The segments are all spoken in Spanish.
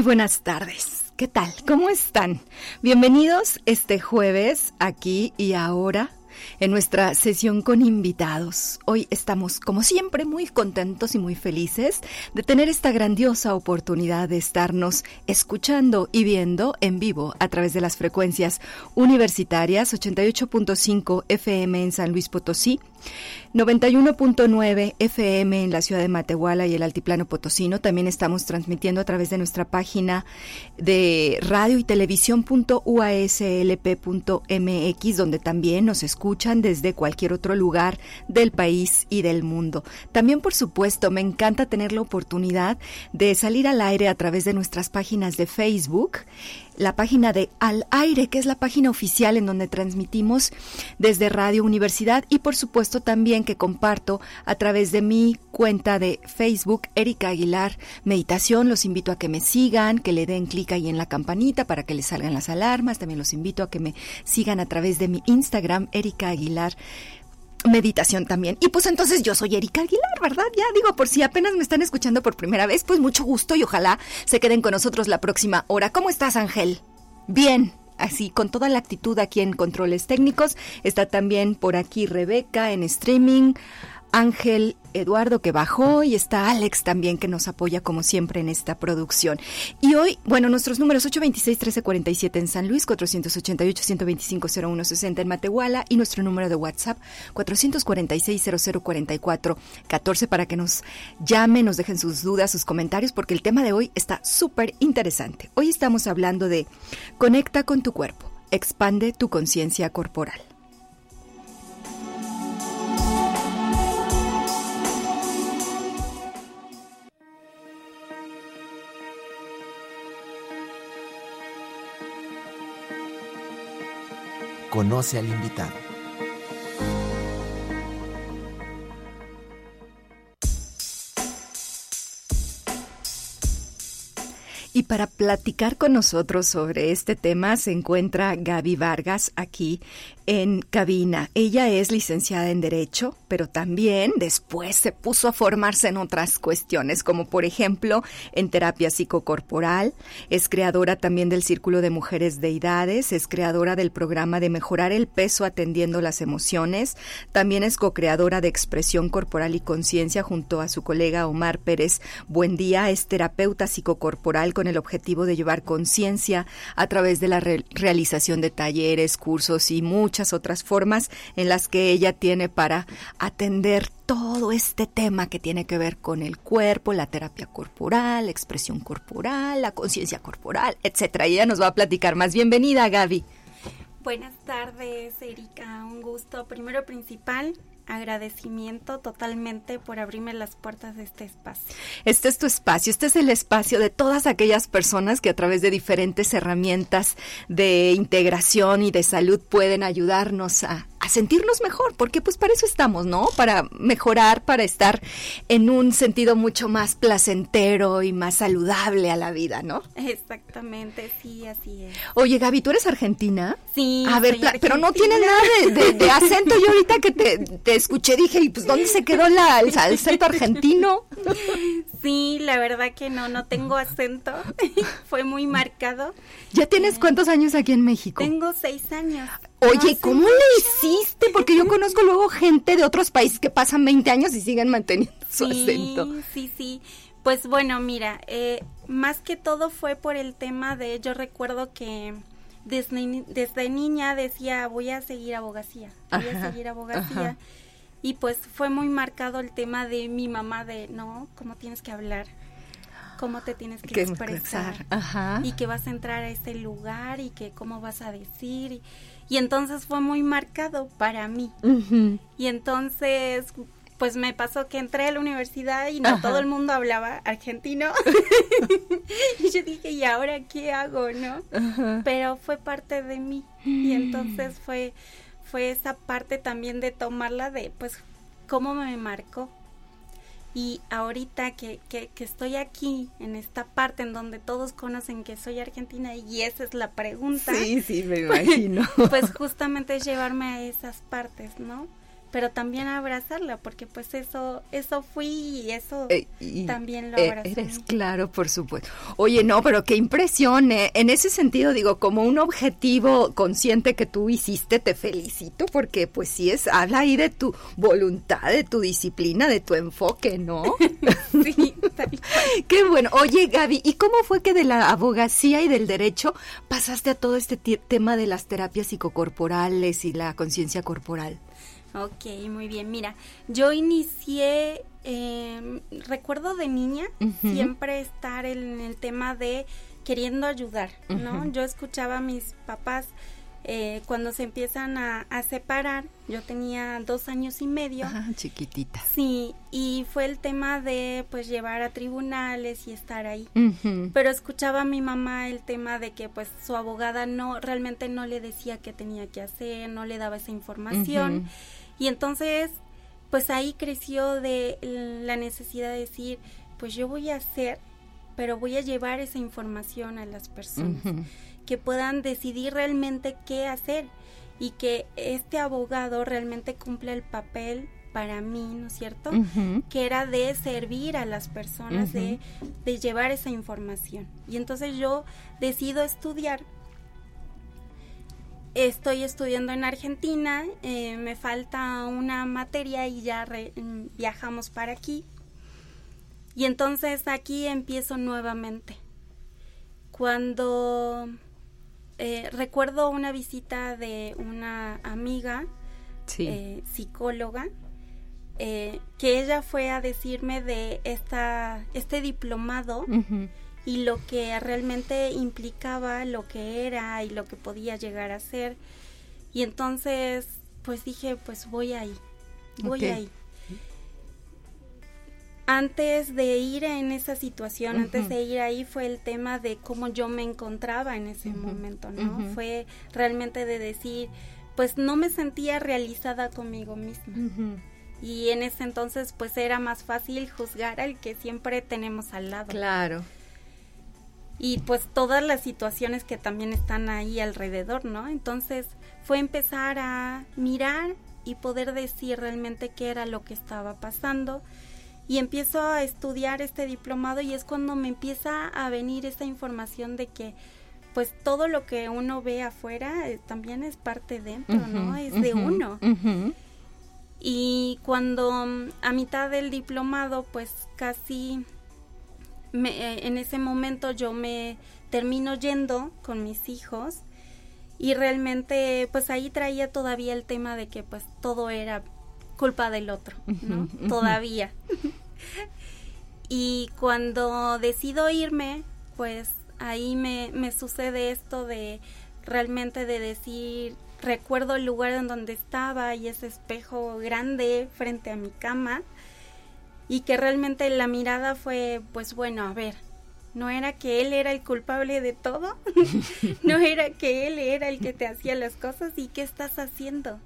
Muy buenas tardes. ¿Qué tal? ¿Cómo están? Bienvenidos este jueves aquí y ahora en nuestra sesión con invitados. Hoy estamos, como siempre, muy contentos y muy felices de tener esta grandiosa oportunidad de estarnos escuchando y viendo en vivo a través de las frecuencias universitarias 88.5 FM en San Luis Potosí, 91.9 FM en la ciudad de Matehuala y el Altiplano Potosino. También estamos transmitiendo a través de nuestra página de radio y televisión.uaslp.mx, donde también nos escuchan desde cualquier otro lugar del país y del mundo. También, por supuesto, me encanta tener la oportunidad de salir al aire a través de nuestras páginas de Facebook la página de Al Aire, que es la página oficial en donde transmitimos desde Radio Universidad y por supuesto también que comparto a través de mi cuenta de Facebook, Erika Aguilar Meditación. Los invito a que me sigan, que le den clic ahí en la campanita para que les salgan las alarmas. También los invito a que me sigan a través de mi Instagram, Erika Aguilar meditación también. Y pues entonces yo soy Erika Aguilar, ¿verdad? Ya digo, por si apenas me están escuchando por primera vez, pues mucho gusto y ojalá se queden con nosotros la próxima hora. ¿Cómo estás, Ángel? Bien. Así, con toda la actitud aquí en Controles Técnicos. Está también por aquí Rebeca en streaming. Ángel Eduardo que bajó y está Alex también que nos apoya como siempre en esta producción. Y hoy, bueno, nuestros números 826-1347 en San Luis, 488-125-0160 en Matehuala y nuestro número de WhatsApp 446-0044-14 para que nos llamen, nos dejen sus dudas, sus comentarios, porque el tema de hoy está súper interesante. Hoy estamos hablando de conecta con tu cuerpo, expande tu conciencia corporal. Conoce al invitado. Y para platicar con nosotros sobre este tema se encuentra Gaby Vargas aquí en cabina. Ella es licenciada en Derecho, pero también después se puso a formarse en otras cuestiones, como por ejemplo en terapia psicocorporal. Es creadora también del Círculo de Mujeres Deidades, es creadora del programa de mejorar el peso atendiendo las emociones. También es co-creadora de Expresión Corporal y Conciencia junto a su colega Omar Pérez. Buen día, es terapeuta psicocorporal con el objetivo de llevar conciencia a través de la realización de talleres, cursos y muchas otras formas en las que ella tiene para atender todo este tema que tiene que ver con el cuerpo, la terapia corporal, la expresión corporal, la conciencia corporal, etcétera. Y ella nos va a platicar más. Bienvenida, Gaby. Buenas tardes, Erika. Un gusto. Primero principal, agradecimiento totalmente por abrirme las puertas de este espacio. Este es tu espacio, este es el espacio de todas aquellas personas que a través de diferentes herramientas de integración y de salud pueden ayudarnos a a sentirnos mejor, porque pues para eso estamos, ¿no? Para mejorar, para estar en un sentido mucho más placentero y más saludable a la vida, ¿no? Exactamente, sí, así es. Oye, Gaby, ¿tú eres argentina? Sí. A ver, pero no tiene nada de, acento. Yo ahorita que te, escuché dije, ¿y pues dónde se quedó la, el acento argentino? Sí, la verdad que no, no tengo acento. Fue muy marcado. ¿Ya tienes eh, cuántos años aquí en México? Tengo seis años. Oye, ¿cómo le hiciste? Porque yo conozco luego gente de otros países que pasan 20 años y siguen manteniendo su acento. Sí, sí. Pues bueno, mira, eh, más que todo fue por el tema de, yo recuerdo que desde, desde niña decía, voy a seguir abogacía, voy a seguir abogacía. Y pues fue muy marcado el tema de mi mamá de, no, ¿cómo tienes que hablar? cómo te tienes que, expresar Ajá. y que vas a entrar a ese lugar y que cómo vas a decir y, entonces fue muy marcado para mí y entonces pues me pasó que entré a la universidad y no todo el mundo hablaba argentino. y yo dije, ¿y ahora qué hago, no? Pero fue parte de mí. Y entonces fue, fue esa parte también de tomarla de, pues, cómo me marcó. Y ahorita que, que, que, estoy aquí, en esta parte en donde todos conocen que soy argentina, y esa es la pregunta. Sí, sí, me imagino. pues justamente es llevarme a esas partes, ¿no? Pero también abrazarla, porque pues eso, eso fui y eso eh, también lo eh, abrazé. Eres claro, por supuesto. Oye, no, pero qué impresión, ¿eh? En ese sentido, digo, como un objetivo consciente que tú hiciste, te felicito, porque pues sí es, habla ahí de tu voluntad, de tu disciplina, de tu enfoque, ¿no? sí, qué bueno. Oye, Gaby, ¿y cómo fue que de la abogacía y del derecho pasaste a todo este tema de las terapias psicocorporales y la conciencia corporal? Ok, muy bien. Mira, yo inicié, em, recuerdo de niña siempre estar en el tema de queriendo ayudar, ¿no? Yo escuchaba a mis papás eh, cuando se empiezan a, separar, yo tenía dos años y medio. Ajá, chiquitita. Sí, y fue el tema de pues llevar a tribunales y estar ahí. Pero escuchaba a mi mamá el tema de que pues su abogada no, realmente no le decía qué tenía que hacer, no le daba esa información. Y entonces, pues ahí creció de la necesidad de decir, pues yo voy a hacer, pero voy a llevar esa información a las personas, que puedan decidir realmente qué hacer y que este abogado realmente cumple el papel para mí, ¿no es cierto? Que era de servir a las personas, de, de llevar esa información. Y entonces yo decido estudiar Estoy estudiando en Argentina, eh, me falta una materia y ya viajamos para aquí. Y entonces aquí empiezo nuevamente. Cuando eh, recuerdo una visita de una amiga eh, psicóloga, que ella fue a decirme de esta, este diplomado y lo que realmente implicaba, lo que era y lo que podía llegar a ser. Y entonces, pues dije, pues voy ahí, voy ahí. Antes de ir en esa situación, antes de ir ahí, fue el tema de cómo yo me encontraba en ese momento, ¿no? Fue realmente de decir, pues no me sentía realizada conmigo misma. Y en ese entonces, pues era más fácil juzgar al que siempre tenemos al lado. Claro y pues todas las situaciones que también están ahí alrededor, ¿no? Entonces fue empezar a mirar y poder decir realmente qué era lo que estaba pasando y empiezo a estudiar este diplomado y es cuando me empieza a venir esa información de que pues todo lo que uno ve afuera eh, también es parte dentro, ¿no? Es de uno. Y cuando mm, a mitad del diplomado pues casi eh, en ese momento yo me termino yendo con mis hijos y realmente pues ahí traía todavía el tema de que pues todo era culpa del otro, ¿no? Todavía. y cuando decido irme, pues ahí me, me sucede esto de realmente de decir, recuerdo el lugar en donde estaba y ese espejo grande frente a mi cama y que realmente la mirada fue, pues bueno, a ver, no era que él era el culpable de todo, no era que él era el que te hacía las cosas y qué estás haciendo.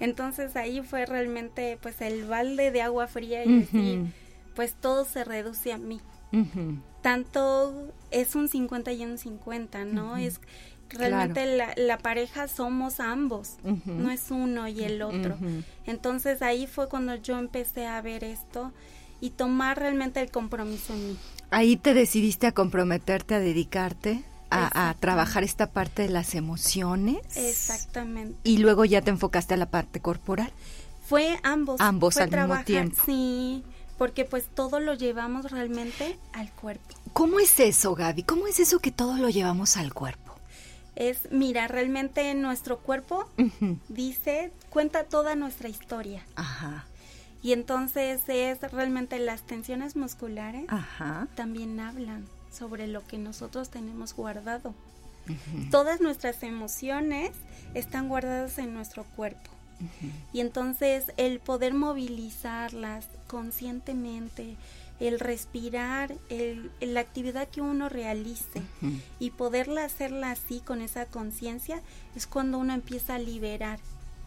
Entonces ahí fue realmente pues el balde de agua fría y decir, pues todo se reduce a mí. Tanto es un 50 y un 50, ¿no? Es realmente la, pareja somos ambos, no es uno y el otro. Entonces ahí fue cuando yo empecé a ver esto y tomar realmente el compromiso en mí. Ahí te decidiste a comprometerte, a dedicarte. A, trabajar esta parte de las emociones. Exactamente. Y luego ya te enfocaste a la parte corporal. Fue ambos. Ambos al mismo tiempo. Sí, porque pues todo lo llevamos realmente al cuerpo. ¿Cómo es eso, Gaby? ¿Cómo es eso que todo lo llevamos al cuerpo? Es, mira, realmente nuestro cuerpo dice, cuenta toda nuestra historia. Ajá. Y entonces es realmente las tensiones musculares Ajá. también hablan sobre lo que nosotros tenemos guardado. Todas nuestras emociones están guardadas en nuestro cuerpo. Y entonces el poder movilizarlas conscientemente, el respirar, el, la actividad que uno realice y poderla hacerla así con esa conciencia es cuando uno empieza a liberar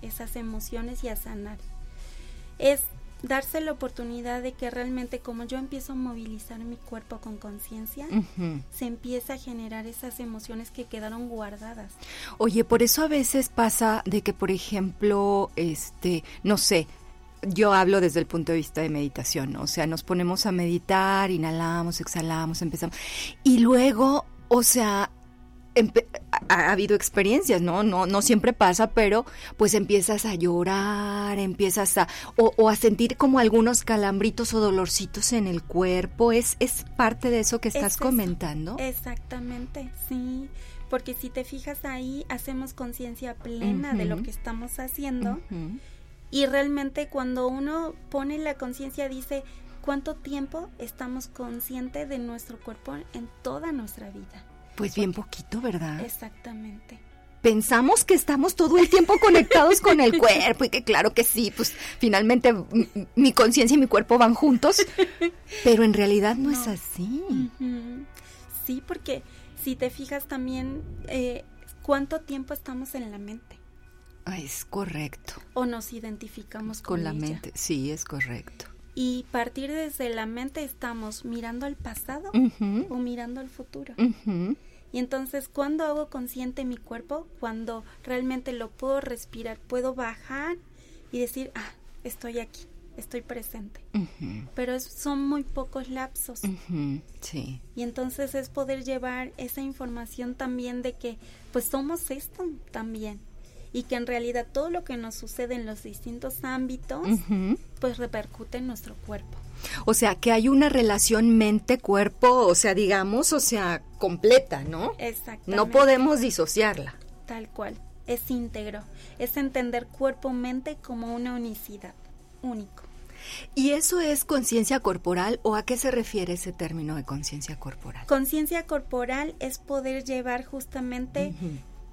esas emociones y a sanar. Es darse la oportunidad de que realmente como yo empiezo a movilizar mi cuerpo con conciencia, se empieza a generar esas emociones que quedaron guardadas. Oye, por eso a veces pasa de que, por ejemplo, este, no sé, yo hablo desde el punto de vista de meditación, o sea, nos ponemos a meditar, inhalamos, exhalamos, empezamos, y luego, o sea, ha, habido experiencias, ¿no? ¿no? No siempre pasa, pero pues empiezas a llorar, empiezas a, o, a sentir como algunos calambritos o dolorcitos en el cuerpo. ¿Es, es parte de eso que estás comentando? Exactamente, sí. Porque si te fijas ahí, hacemos conciencia plena de lo que estamos haciendo. Y realmente cuando uno pone la conciencia dice, ¿cuánto tiempo estamos conscientes de nuestro cuerpo en toda nuestra vida? Pues bien poquito, ¿verdad? Exactamente. Pensamos que estamos todo el tiempo conectados con el cuerpo y que claro que sí, pues finalmente mi conciencia y mi cuerpo van juntos, pero en realidad no, es así. Sí, porque si te fijas también eh, cuánto tiempo estamos en la mente. Es correcto. O nos identificamos con, la mente. Sí, es correcto. Y partir desde la mente estamos mirando al pasado o mirando al futuro. Y entonces, cuando hago consciente mi cuerpo? Cuando realmente lo puedo respirar, puedo bajar y decir, ah, estoy aquí, estoy presente. Pero son muy pocos lapsos. Sí. Y entonces es poder llevar esa información también de que, pues somos esto también y que en realidad todo lo que nos sucede en los distintos ámbitos pues repercute en nuestro cuerpo. O sea, que hay una relación mente-cuerpo, o sea, digamos, o sea, completa, ¿no? Exactamente. No podemos disociarla. Tal cual, es íntegro, es entender cuerpo-mente como una unicidad, único. ¿Y eso es conciencia corporal o a qué se refiere ese término de conciencia corporal? Conciencia corporal es poder llevar justamente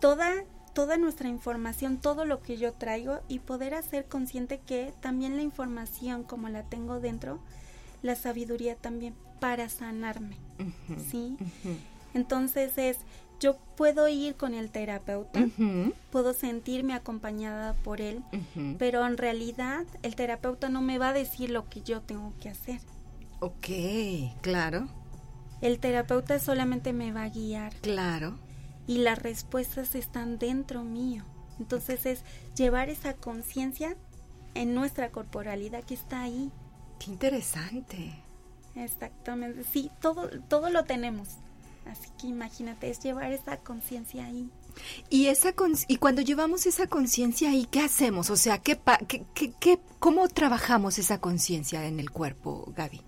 toda toda nuestra información, todo lo que yo traigo y poder hacer consciente que también la información como la tengo dentro, la sabiduría también para sanarme, ¿sí? Entonces es, yo puedo ir con el terapeuta, puedo sentirme acompañada por él, pero en realidad el terapeuta no me va a decir lo que yo tengo que hacer. Ok, claro. El terapeuta solamente me va a guiar. Claro y las respuestas están dentro mío. Entonces es llevar esa conciencia en nuestra corporalidad que está ahí. Qué interesante. Exactamente, sí, todo, todo lo tenemos. Así que imagínate, es llevar esa conciencia ahí. Y esa y cuando llevamos esa conciencia ahí, ¿qué hacemos? O sea, ¿qué, qué, qué, ¿cómo trabajamos esa conciencia en el cuerpo, Gaby?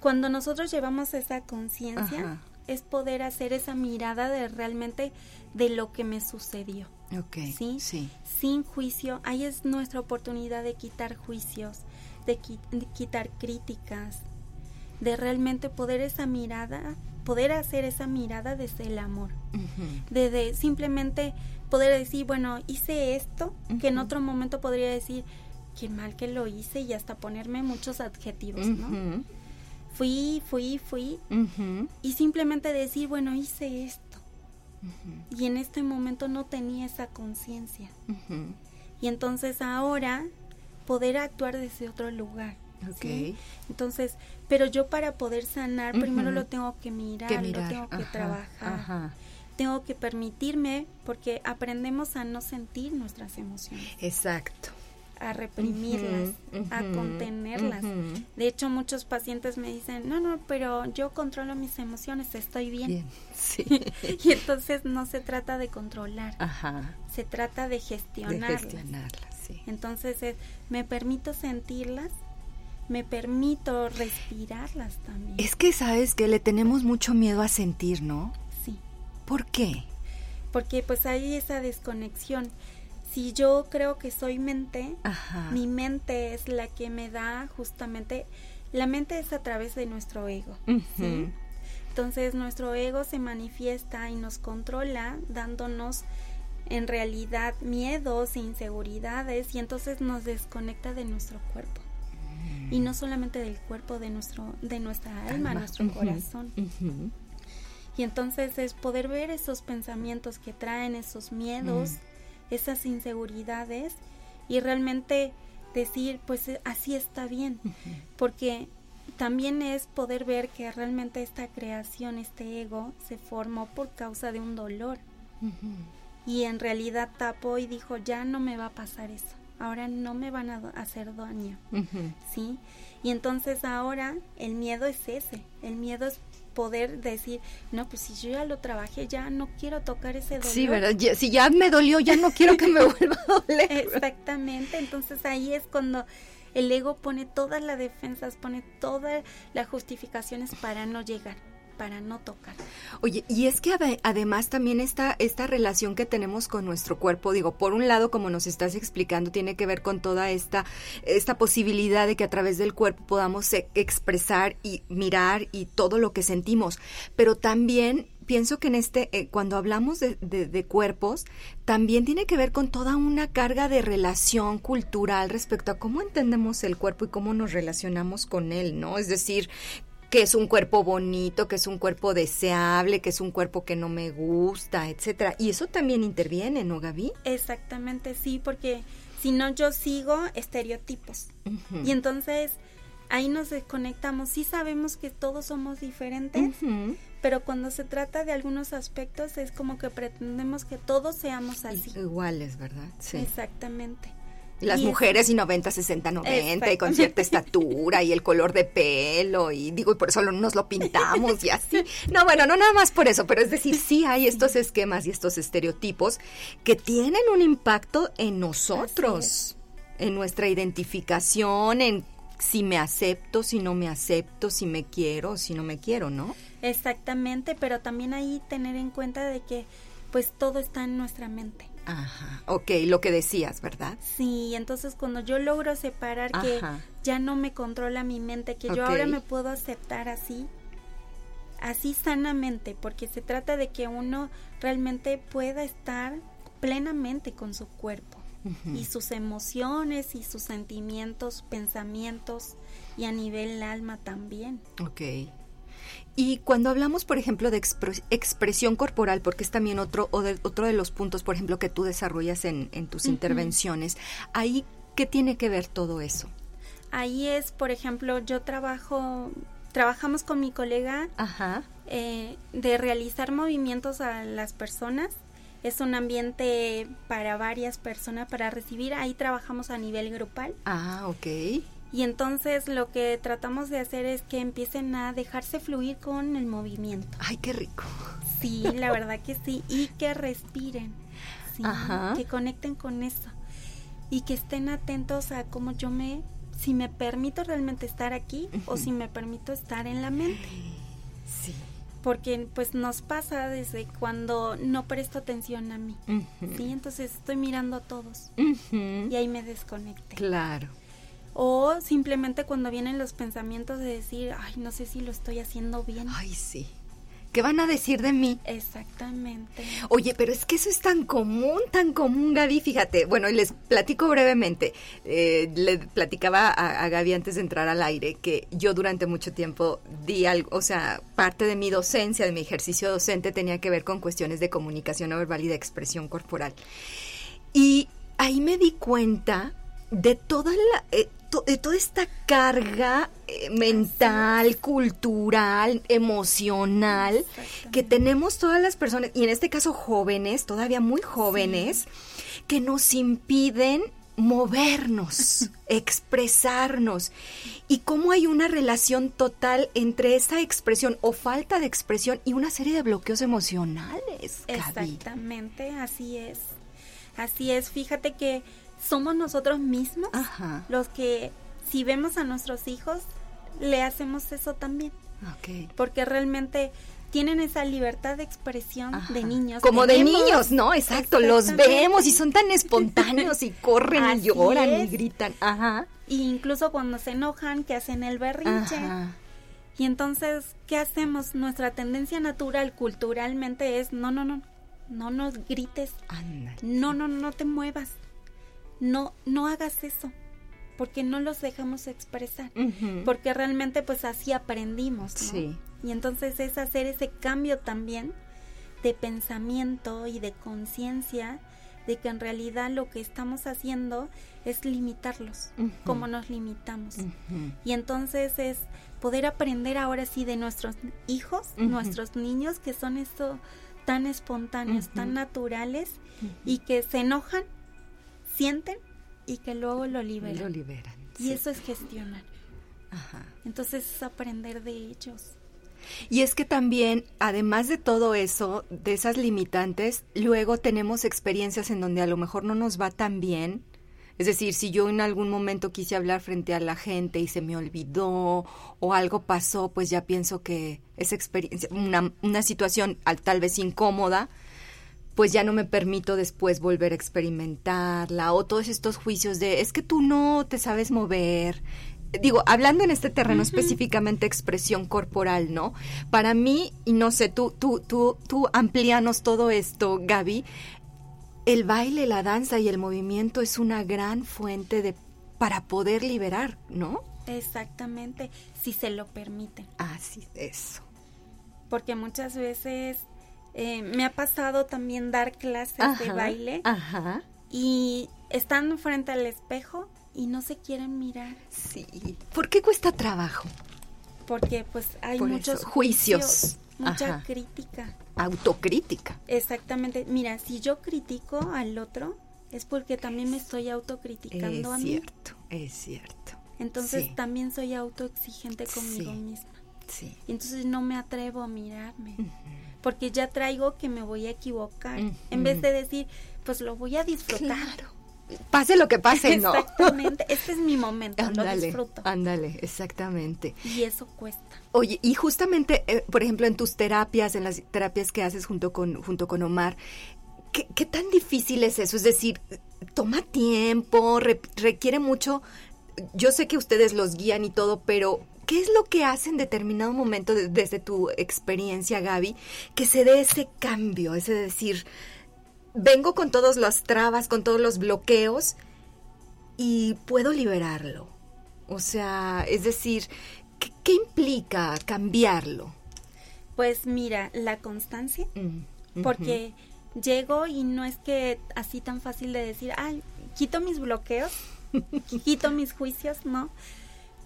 Cuando nosotros llevamos esa conciencia, es poder hacer esa mirada de realmente de lo que me sucedió. Ok. ¿sí? sí. Sin juicio. Ahí es nuestra oportunidad de quitar juicios, de, quitar críticas, de realmente poder esa mirada, poder hacer esa mirada desde el amor. de, simplemente poder decir, bueno, hice esto, que en otro momento podría decir, qué mal que lo hice y hasta ponerme muchos adjetivos, ¿no? Fui, fui, fui, y simplemente decir, bueno, hice esto. Y en este momento no tenía esa conciencia. Y entonces ahora poder actuar desde otro lugar. Entonces, pero yo para poder sanar, primero lo tengo que mirar, lo tengo que trabajar. Tengo que permitirme, porque aprendemos a no sentir nuestras emociones. Exacto a reprimirlas, a contenerlas. De hecho, muchos pacientes me dicen, no, no, pero yo controlo mis emociones, estoy bien. Sí. y entonces no se trata de controlar, Ajá. se trata de gestionarlas. De gestionarlas, sí. Entonces, me permito sentirlas, me permito respirarlas también. Es que sabes que le tenemos mucho miedo a sentir, ¿no? Sí. ¿Por qué? Porque pues hay esa desconexión si yo creo que soy mente, mi mente es la que me da justamente, la mente es a través de nuestro ego. Entonces nuestro ego se manifiesta y nos controla dándonos en realidad miedos e inseguridades y entonces nos desconecta de nuestro cuerpo. Y no solamente del cuerpo, de, nuestro, de nuestra alma, nuestro corazón. Y entonces es poder ver esos pensamientos que traen, esos miedos, esas inseguridades y realmente decir, pues eh, así está bien, porque también es poder ver que realmente esta creación, este ego, se formó por causa de un dolor. Y en realidad tapó y dijo, ya no me va a pasar eso, ahora no me van a hacer daño, ¿sí? Y entonces ahora el miedo es ese, el miedo es poder decir, no, pues si yo ya lo trabajé, ya no quiero tocar ese dolor. Sí, ¿verdad? si ya me dolió, ya no quiero que me vuelva a doler. Exactamente, entonces ahí es cuando el ego pone todas las defensas, pone todas las justificaciones para no llegar para no tocar. Oye, y es que además también esta, esta relación que tenemos con nuestro cuerpo, digo, por un lado, como nos estás explicando, tiene que ver con toda esta, esta posibilidad de que a través del cuerpo podamos e, expresar y mirar y todo lo que sentimos, pero también pienso que en este, eh, cuando hablamos de, de, cuerpos, también tiene que ver con toda una carga de relación cultural respecto a cómo entendemos el cuerpo y cómo nos relacionamos con él, ¿no? Es decir, que es un cuerpo bonito, que es un cuerpo deseable, que es un cuerpo que no me gusta, etcétera. Y eso también interviene, ¿no, Gaby? Exactamente, sí, porque si no yo sigo estereotipos. Y entonces ahí nos desconectamos. Sí sabemos que todos somos diferentes, pero cuando se trata de algunos aspectos es como que pretendemos que todos seamos así. Iguales, ¿verdad? Sí. Exactamente. Las mujeres y 90, 60, 90 y con cierta estatura y el color de pelo y digo, y por eso nos lo pintamos y así. No, bueno, no nada más por eso, pero es decir, sí hay estos esquemas y estos estereotipos que tienen un impacto en nosotros, en nuestra identificación, en si me acepto, si no me acepto, si me quiero, si no me quiero, ¿no? Exactamente, pero también ahí tener en cuenta de que pues todo está en nuestra mente. Ajá, ok, lo que decías, ¿verdad? Sí, entonces cuando yo logro separar que ya no me controla mi mente, que yo ahora me puedo aceptar así, así sanamente, porque se trata de que uno realmente pueda estar plenamente con su cuerpo y sus emociones y sus sentimientos, pensamientos y a nivel alma también. Ok. Y cuando hablamos, por ejemplo, de expresión corporal, porque es también otro, o de, otro de los puntos, por ejemplo, que tú desarrollas en, tus intervenciones, ahí, ¿qué tiene que ver todo eso? Ahí es, por ejemplo, yo trabajo, trabajamos con mi colega eh, de realizar movimientos a las personas. Es un ambiente para varias personas para recibir. Ahí trabajamos a nivel grupal. Ah, ok. Y entonces lo que tratamos de hacer es que empiecen a dejarse fluir con el movimiento. Ay, qué rico. Sí, la verdad que sí. Y que respiren. Sí, que conecten con eso. Y que estén atentos a cómo yo me, si me permito realmente estar aquí o si me permito estar en la mente. Sí. Porque pues nos pasa desde cuando no presto atención a mí. Sí, entonces estoy mirando a todos. Y ahí me desconecte. Claro o simplemente cuando vienen los pensamientos de decir, ay, no sé si lo estoy haciendo bien. Ay, sí. ¿Qué van a decir de mí? Exactamente. Oye, pero es que eso es tan común, tan común, Gaby. Fíjate, bueno, y les platico brevemente. Eh, le platicaba a, Gaby antes de entrar al aire que yo durante mucho tiempo di algo, o sea, parte de mi docencia, de mi ejercicio docente tenía que ver con cuestiones de comunicación no verbal y de expresión corporal. Y ahí me di cuenta de toda la, eh, de toda esta carga eh, mental, cultural, emocional que tenemos todas las personas, y en este caso jóvenes, todavía muy jóvenes, que nos impiden movernos, expresarnos y cómo hay una relación total entre esa expresión o falta de expresión y una serie de bloqueos emocionales. Exactamente, así es. Así es, fíjate que somos nosotros mismos los que si vemos a nuestros hijos le hacemos eso también. Porque realmente tienen esa libertad de expresión de niños. Como de niños, ¿no? Exacto, los vemos y son tan espontáneos y corren y lloran y gritan. Ajá. Y incluso cuando se enojan, que hacen el berrinche. Y entonces, ¿qué hacemos? Nuestra tendencia natural culturalmente es, no, no, no, no nos grites. No, no, no te muevas. No, no hagas eso. Porque no los dejamos expresar. Porque realmente pues así aprendimos. Sí. Y entonces es hacer ese cambio también de pensamiento y de conciencia de que en realidad lo que estamos haciendo es limitarlos, como nos limitamos. Y entonces es poder aprender ahora sí de nuestros hijos, nuestros niños, que son esto tan espontáneos, tan naturales y que se enojan, sienten y que luego lo liberan. Lo liberan. Y eso es gestionar. Entonces es aprender de ellos. Y es que también, además de todo eso, de esas limitantes, luego tenemos experiencias en donde a lo mejor no nos va tan bien. Es decir, si yo en algún momento quise hablar frente a la gente y se me olvidó o algo pasó, pues ya pienso que esa experiencia, una, una situación tal vez incómoda, pues ya no me permito después volver a experimentarla o todos estos juicios de es que tú no te sabes mover, digo, hablando en este terreno específicamente expresión corporal, ¿no? Para mí, y no sé, tú, tú, tú, tú amplíanos todo esto, Gaby, el baile, la danza y el movimiento es una gran fuente de para poder liberar, ¿no? Exactamente, si se lo permite. Así, eso. Porque muchas veces eh, me ha pasado también dar clases de baile ajá. y están frente al espejo y no se quieren mirar. Sí. ¿Por qué cuesta trabajo? Porque pues hay muchos juicios, mucha crítica. Autocrítica. Exactamente. Mira, si yo critico al otro, es porque también me estoy autocriticando a mí. Es cierto, es cierto. Entonces también soy autoexigente conmigo misma. Sí. entonces no me atrevo a mirarme. Porque ya traigo que me voy a equivocar. En vez de decir, pues lo voy a disfrutar. Claro pase lo que pase, ¿no? Exactamente, este es mi momento, lo disfruto. Ándale, exactamente. Y eso cuesta. Oye, y justamente, eh, por ejemplo, en tus terapias, en las terapias que haces junto con, junto con Omar, ¿qué, tan difícil es eso? Es decir, toma tiempo, requiere mucho, yo sé que ustedes los guían y todo, pero ¿qué es lo que hace en determinado momento, desde tu experiencia, Gaby, que se dé ese cambio? Es decir, vengo con todos las trabas, con todos los bloqueos y puedo liberarlo. O sea, es decir, ¿qué, implica cambiarlo? Pues mira, la constancia, mm, porque llego y no es que así tan fácil de decir, ay, quito mis bloqueos, quito mis juicios, no,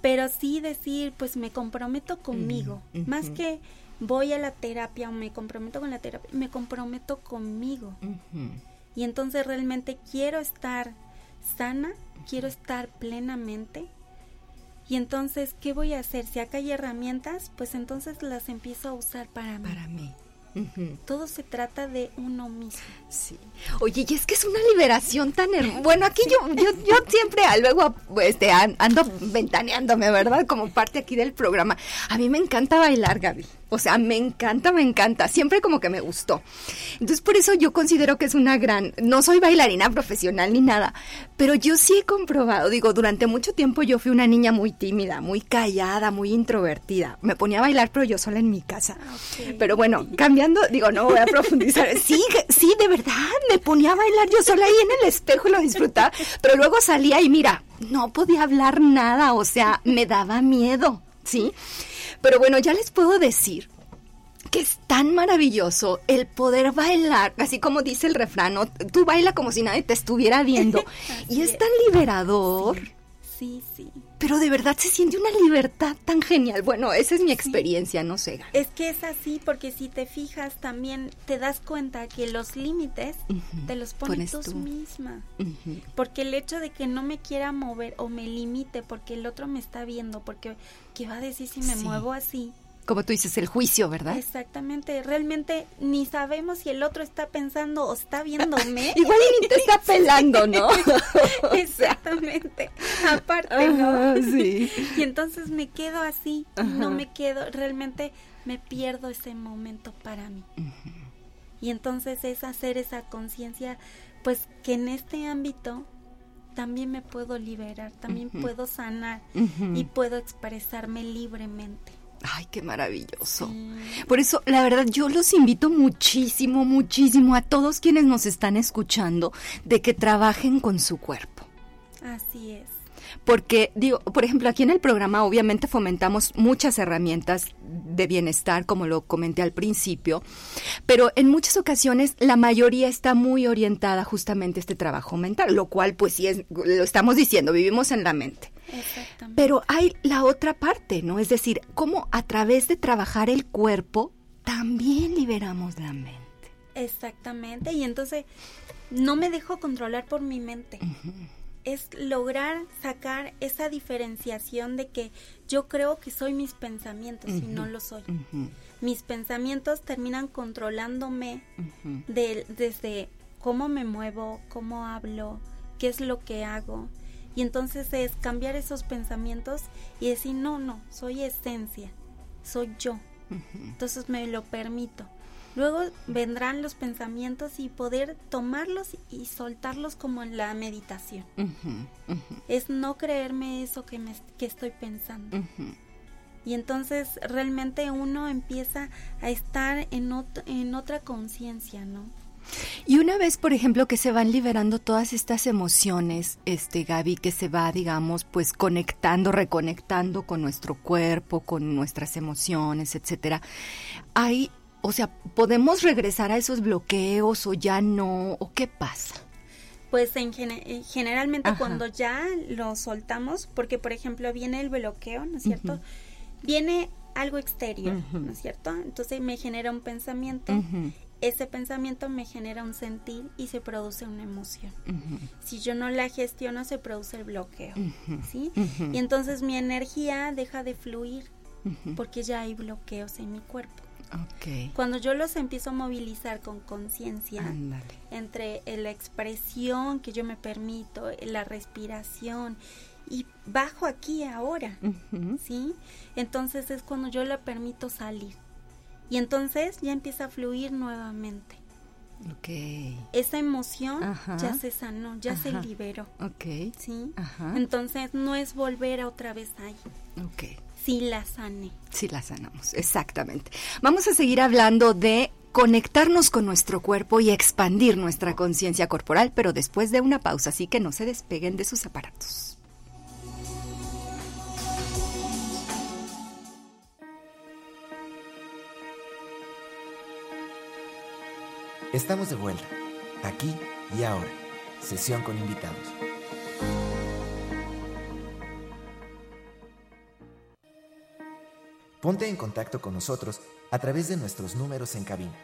pero sí decir, pues me comprometo conmigo, más que voy a la terapia o me comprometo con la terapia, me comprometo conmigo. Y entonces realmente quiero estar sana, quiero estar plenamente. Y entonces, ¿qué voy a hacer? Si acá hay herramientas, pues entonces las empiezo a usar para mí. Para mí. Todo se trata de uno mismo. Sí. Oye, y es que es una liberación tan Bueno, aquí yo, yo, yo siempre luego este, ando ventaneándome, ¿verdad? Como parte aquí del programa. A mí me encanta bailar, Gaby. O sea, me encanta, me encanta. Siempre como que me gustó. Entonces, por eso yo considero que es una gran. No soy bailarina profesional ni nada, pero yo sí he comprobado. Digo, durante mucho tiempo yo fui una niña muy tímida, muy callada, muy introvertida. Me ponía a bailar, pero yo sola en mi casa. Ah, pero bueno, digo, no voy a profundizar. Sí, sí, de verdad, me ponía a bailar yo sola ahí en el espejo y lo disfrutaba. Pero luego salía y mira, no podía hablar nada, o sea, me daba miedo, ¿sí? Pero bueno, ya les puedo decir que es tan maravilloso el poder bailar, así como dice el refrán, tú baila como si nadie te estuviera viendo. y es tan liberador. Sí, sí, Pero de verdad se siente una libertad tan genial. Bueno, esa es mi experiencia, no sé. Es que es así porque si te fijas también te das cuenta que los límites te los pones, tú, misma. Porque el hecho de que no me quiera mover o me limite porque el otro me está viendo, porque ¿qué va a decir si me muevo así? Como tú dices, el juicio, ¿verdad? Exactamente, realmente ni sabemos si el otro está pensando o está viéndome. Igual ni te está pelando, ¿no? Exactamente, aparte, ¿no? sí. Y entonces me quedo así, no me quedo, realmente me pierdo ese momento para mí. Y entonces es hacer esa conciencia, pues que en este ámbito también me puedo liberar, también puedo sanar y puedo expresarme libremente. Ay, qué maravilloso. Por eso, la verdad, yo los invito muchísimo, muchísimo a todos quienes nos están escuchando de que trabajen con su cuerpo. Así es porque digo, por ejemplo, aquí en el programa obviamente fomentamos muchas herramientas de bienestar, como lo comenté al principio, pero en muchas ocasiones la mayoría está muy orientada justamente a este trabajo mental, lo cual pues sí es, lo estamos diciendo, vivimos en la mente. Pero hay la otra parte, ¿no? Es decir, cómo a través de trabajar el cuerpo también liberamos la mente. Exactamente, y entonces no me dejo controlar por mi mente es lograr sacar esa diferenciación de que yo creo que soy mis pensamientos y no lo soy. Mis pensamientos terminan controlándome desde cómo me muevo, cómo hablo, qué es lo que hago. Y entonces es cambiar esos pensamientos y decir, no, no, soy esencia, soy yo. Entonces me lo permito. Luego vendrán los pensamientos y poder tomarlos y soltarlos como en la meditación. Es no creerme eso que, me, que estoy pensando. Y entonces realmente uno empieza a estar en, en otra conciencia, ¿no? Y una vez, por ejemplo, que se van liberando todas estas emociones, este Gaby, que se va, digamos, pues conectando, reconectando con nuestro cuerpo, con nuestras emociones, etcétera. Hay o sea, ¿podemos regresar a esos bloqueos o ya no? ¿O qué pasa? Pues en eh, generalmente cuando ya lo soltamos, porque por ejemplo viene el bloqueo, ¿no es cierto? Viene algo exterior, ¿no es cierto? Entonces me genera un pensamiento, ese pensamiento me genera un sentir y se produce una emoción. Si yo no la gestiono, se produce el bloqueo, ¿sí? Y entonces mi energía deja de fluir porque ya hay bloqueos en mi cuerpo. Cuando yo los empiezo a movilizar con conciencia, entre la expresión que yo me permito, la respiración, y bajo aquí ahora, ¿sí? Entonces es cuando yo le permito salir. Y entonces ya empieza a fluir nuevamente. Okay. Esa emoción ya se sanó, ya se liberó. Okay. ¿Sí? Entonces no es volver a otra vez ahí. Okay. Sí la sane. Sí la sanamos, exactamente. Vamos a seguir hablando de conectarnos con nuestro cuerpo y expandir nuestra conciencia corporal, pero después de una pausa, así que no se despeguen de sus aparatos. Estamos de vuelta, aquí y ahora, sesión con invitados. Ponte en contacto con nosotros a través de nuestros números en cabina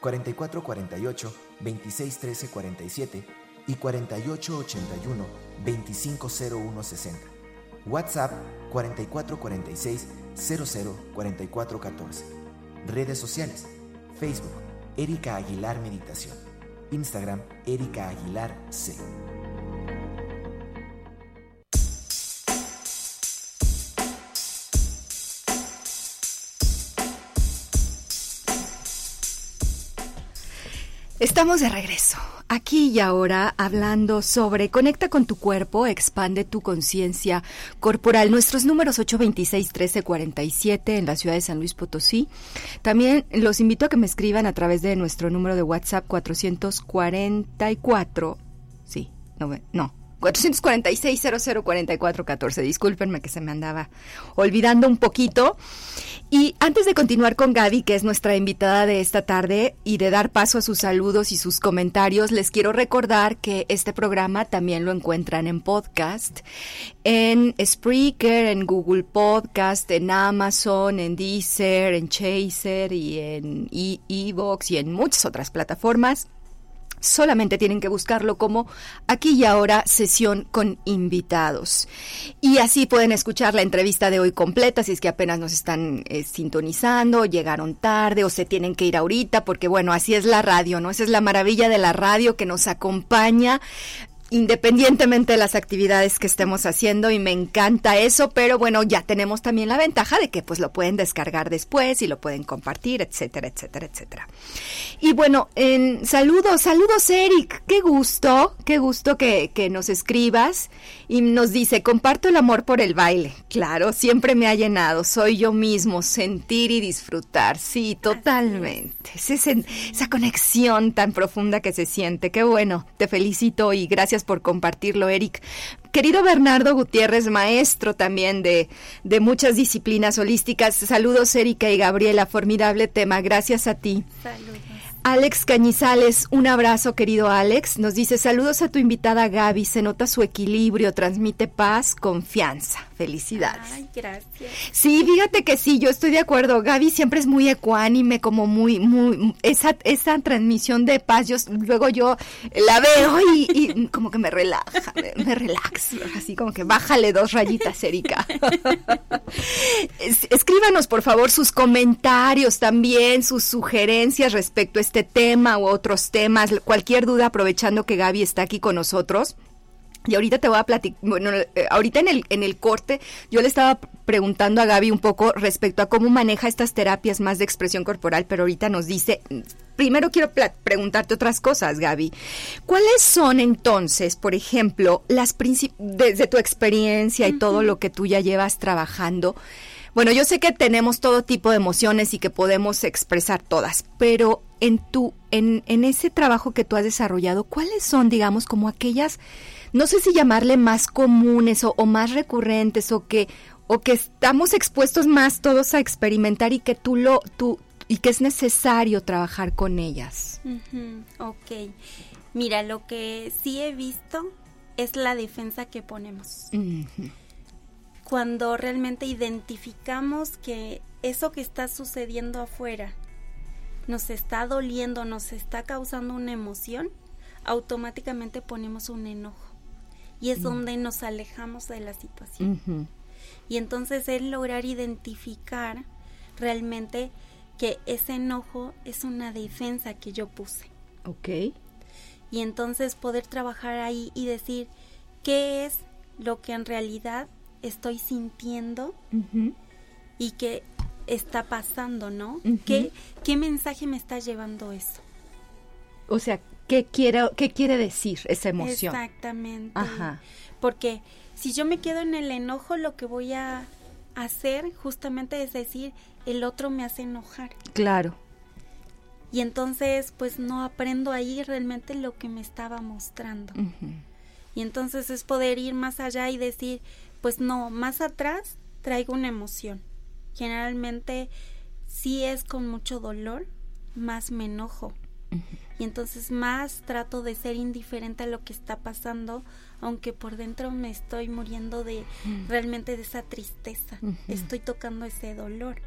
4448 2613 47 y 4881 250160. WhatsApp 4446 004414. Redes sociales: Facebook Erika Aguilar Meditación. Instagram Erika Aguilar C. Estamos de regreso, aquí y ahora, hablando sobre Conecta con tu cuerpo, expande tu conciencia corporal. Nuestros números 826-1347 en la ciudad de San Luis Potosí. También los invito a que me escriban a través de nuestro número de WhatsApp 444. Sí, no, no 446-004414. Discúlpenme que se me andaba olvidando un poquito. Y antes de continuar con Gaby, que es nuestra invitada de esta tarde, y de dar paso a sus saludos y sus comentarios, les quiero recordar que este programa también lo encuentran en podcast, en Spreaker, en Google Podcast, en Amazon, en Deezer, en Chaser y en Evox y en muchas otras plataformas. Solamente tienen que buscarlo como aquí y ahora sesión con invitados. Y así pueden escuchar la entrevista de hoy completa si es que apenas nos están eh, sintonizando, llegaron tarde o se tienen que ir ahorita, porque bueno, así es la radio, ¿no? Esa es la maravilla de la radio que nos acompaña independientemente de las actividades que estemos haciendo y me encanta eso, pero bueno, ya tenemos también la ventaja de que pues lo pueden descargar después y lo pueden compartir, etcétera, etcétera, etcétera. Y bueno, en saludos, saludos Eric, qué gusto, qué gusto que, que nos escribas y nos dice, comparto el amor por el baile, claro, siempre me ha llenado, soy yo mismo, sentir y disfrutar, sí, totalmente, esa, esa conexión tan profunda que se siente, qué bueno, te felicito y gracias por compartirlo, Eric. Querido Bernardo Gutiérrez, maestro también de, de muchas disciplinas holísticas. Saludos, Erika y Gabriela. Formidable tema. Gracias a ti. Saludos. Alex Cañizales, un abrazo querido Alex, nos dice saludos a tu invitada Gaby, se nota su equilibrio, transmite paz, confianza, felicidades. Ay, gracias. Sí, fíjate que sí, yo estoy de acuerdo, Gaby siempre es muy ecuánime, como muy, muy, esa, esa transmisión de paz, yo luego yo la veo y, como que me relaja, me, me relax, así como que bájale dos rayitas, Erika. Escríbanos por favor sus comentarios también, sus sugerencias respecto a este tema u otros temas, cualquier duda aprovechando que Gaby está aquí con nosotros. Y ahorita te voy a platicar, bueno, eh, ahorita en el, en el corte yo le estaba preguntando a Gaby un poco respecto a cómo maneja estas terapias más de expresión corporal, pero ahorita nos dice, primero quiero preguntarte otras cosas, Gaby. ¿Cuáles son entonces, por ejemplo, las desde tu experiencia y todo lo que tú ya llevas trabajando? Bueno, yo sé que tenemos todo tipo de emociones y que podemos expresar todas, pero en tu, en, en ese trabajo que tú has desarrollado, ¿cuáles son, digamos, como aquellas, no sé si llamarle más comunes o, más recurrentes o que, o que estamos expuestos más todos a experimentar y que tú lo, tú, y que es necesario trabajar con ellas? Ok. Mira, lo que sí he visto es la defensa que ponemos cuando realmente identificamos que eso que está sucediendo afuera nos está doliendo, nos está causando una emoción, automáticamente ponemos un enojo. Y es mm. donde nos alejamos de la situación. Y entonces es lograr identificar realmente que ese enojo es una defensa que yo puse. Ok. Y entonces poder trabajar ahí y decir qué es lo que en realidad estoy sintiendo y qué está pasando, ¿no? ¿Qué, ¿Qué mensaje me está llevando eso? O sea, ¿qué, quiero, qué quiere decir esa emoción? Exactamente. Ajá. Porque si yo me quedo en el enojo, lo que voy a hacer justamente es decir, el otro me hace enojar. Claro. Y entonces, pues no aprendo ahí realmente lo que me estaba mostrando. Y entonces es poder ir más allá y decir, pues no, más atrás traigo una emoción. Generalmente si es con mucho dolor, más me enojo. Y entonces más trato de ser indiferente a lo que está pasando, aunque por dentro me estoy muriendo de realmente de esa tristeza. Estoy tocando ese dolor.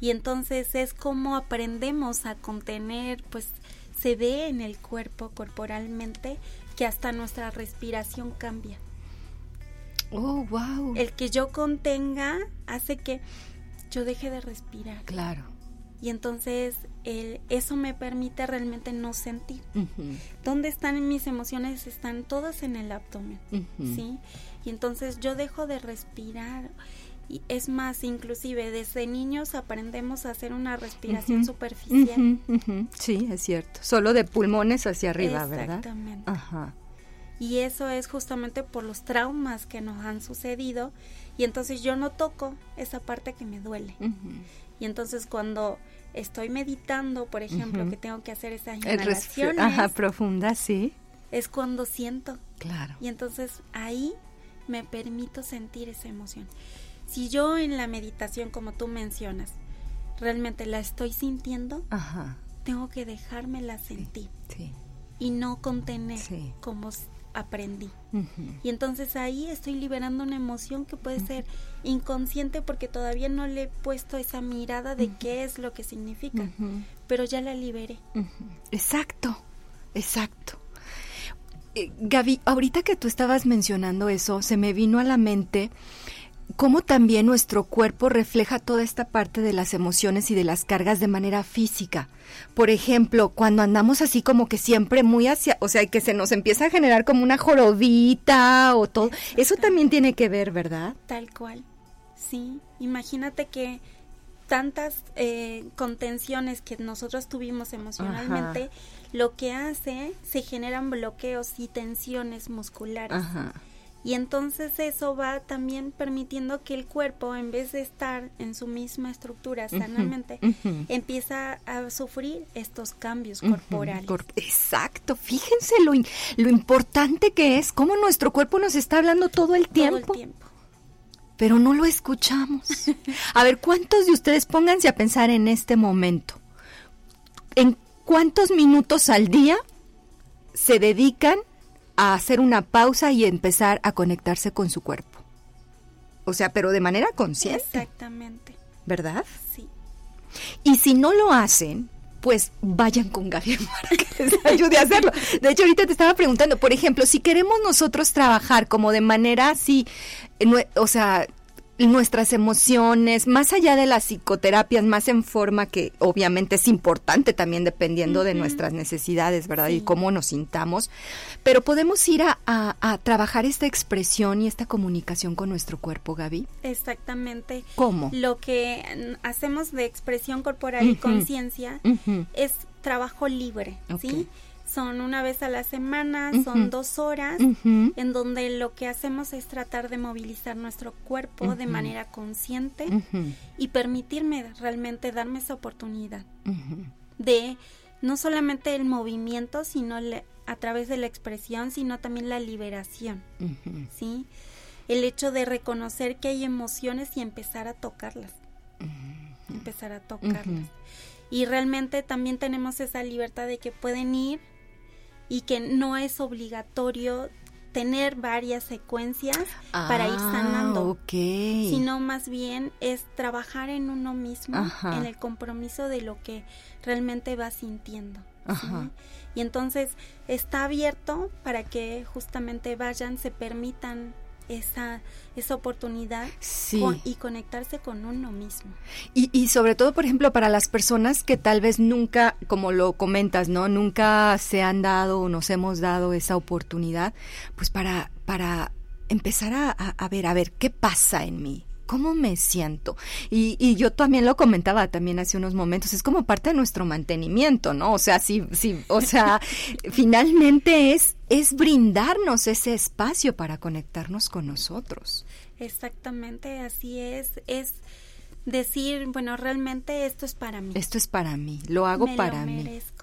Y entonces es como aprendemos a contener, pues se ve en el cuerpo corporalmente que hasta nuestra respiración cambia. Oh, wow. El que yo contenga hace que yo deje de respirar. Claro. Y entonces el, eso me permite realmente no sentir. ¿Dónde están mis emociones? Están todas en el abdomen, ¿sí? Y entonces yo dejo de respirar. Y es más, inclusive desde niños aprendemos a hacer una respiración superficial. Sí, es cierto. Solo de pulmones hacia arriba, ¿verdad? Exactamente. Ajá. Y eso es justamente por los traumas que nos han sucedido. Y entonces yo no toco esa parte que me duele. Y entonces cuando estoy meditando, por ejemplo, que tengo que hacer esas inhalaciones. Ajá, profunda, sí. Es cuando siento. Claro. Y entonces ahí me permito sentir esa emoción. Si yo en la meditación, como tú mencionas, realmente la estoy sintiendo, tengo que dejármela sentir. Sí. Y no contener como aprendí. Y entonces ahí estoy liberando una emoción que puede ser inconsciente porque todavía no le he puesto esa mirada de qué es lo que significa, pero ya la liberé. Exacto. exacto. Eh, Gaby, ahorita que tú estabas mencionando eso, se me vino a la mente cómo también nuestro cuerpo refleja toda esta parte de las emociones y de las cargas de manera física. Por ejemplo, cuando andamos así como que siempre muy hacia, o sea, que se nos empieza a generar como una jorobita o todo, eso también tiene que ver, ¿verdad? Tal cual, sí. Imagínate que tantas eh, contenciones que nosotros tuvimos emocionalmente, lo que hace, se generan bloqueos y tensiones musculares. Ajá. Y entonces eso va también permitiendo que el cuerpo, en vez de estar en su misma estructura sanamente, empieza a sufrir estos cambios corporales. Exacto, fíjense lo, lo importante que es, cómo nuestro cuerpo nos está hablando todo el tiempo. Todo el tiempo. Pero no lo escuchamos. A ver, ¿cuántos de ustedes pónganse a pensar en este momento? ¿En cuántos minutos al día se dedican a hacer una pausa y empezar a conectarse con su cuerpo. O sea, pero de manera consciente. Exactamente. ¿Verdad? Sí. Y si no lo hacen, pues vayan con Gabriel para que les ayude a hacerlo. De hecho, ahorita te estaba preguntando, por ejemplo, si queremos nosotros trabajar como de manera así, o sea, nuestras emociones, más allá de las psicoterapias, más en forma que obviamente es importante también dependiendo de nuestras necesidades, ¿verdad? Y cómo nos sintamos, pero podemos ir a, a, trabajar esta expresión y esta comunicación con nuestro cuerpo, Gaby. Exactamente. ¿Cómo? Lo que hacemos de expresión corporal y conciencia es trabajo libre, ¿sí? Son una vez a la semana, son dos horas, en donde lo que hacemos es tratar de movilizar nuestro cuerpo de manera consciente y permitirme realmente darme esa oportunidad de no solamente el movimiento, sino a través de la expresión, sino también la liberación, ¿sí? El hecho de reconocer que hay emociones y empezar a tocarlas, empezar a tocarlas. Y realmente también tenemos esa libertad de que pueden ir y que no es obligatorio tener varias secuencias para ir ah, sanando, sino más bien es trabajar en uno mismo, en el compromiso de lo que realmente va sintiendo. Y entonces está abierto para que justamente vayan, se permitan esa, esa oportunidad y conectarse con uno mismo. Y, y sobre todo, por ejemplo, para las personas que tal vez nunca, como lo comentas, ¿no? Nunca se han dado o nos hemos dado esa oportunidad, pues para, para empezar a, a ver, a ver, ¿qué pasa en mí? ¿Cómo me siento? Y, y, yo también lo comentaba también hace unos momentos, es como parte de nuestro mantenimiento, ¿no? O sea, sí, sí, o sea, finalmente es, es brindarnos ese espacio para conectarnos con nosotros. Exactamente, así es, es decir, bueno, realmente esto es para mí. Esto es para mí, lo hago me para lo mí. Merezco.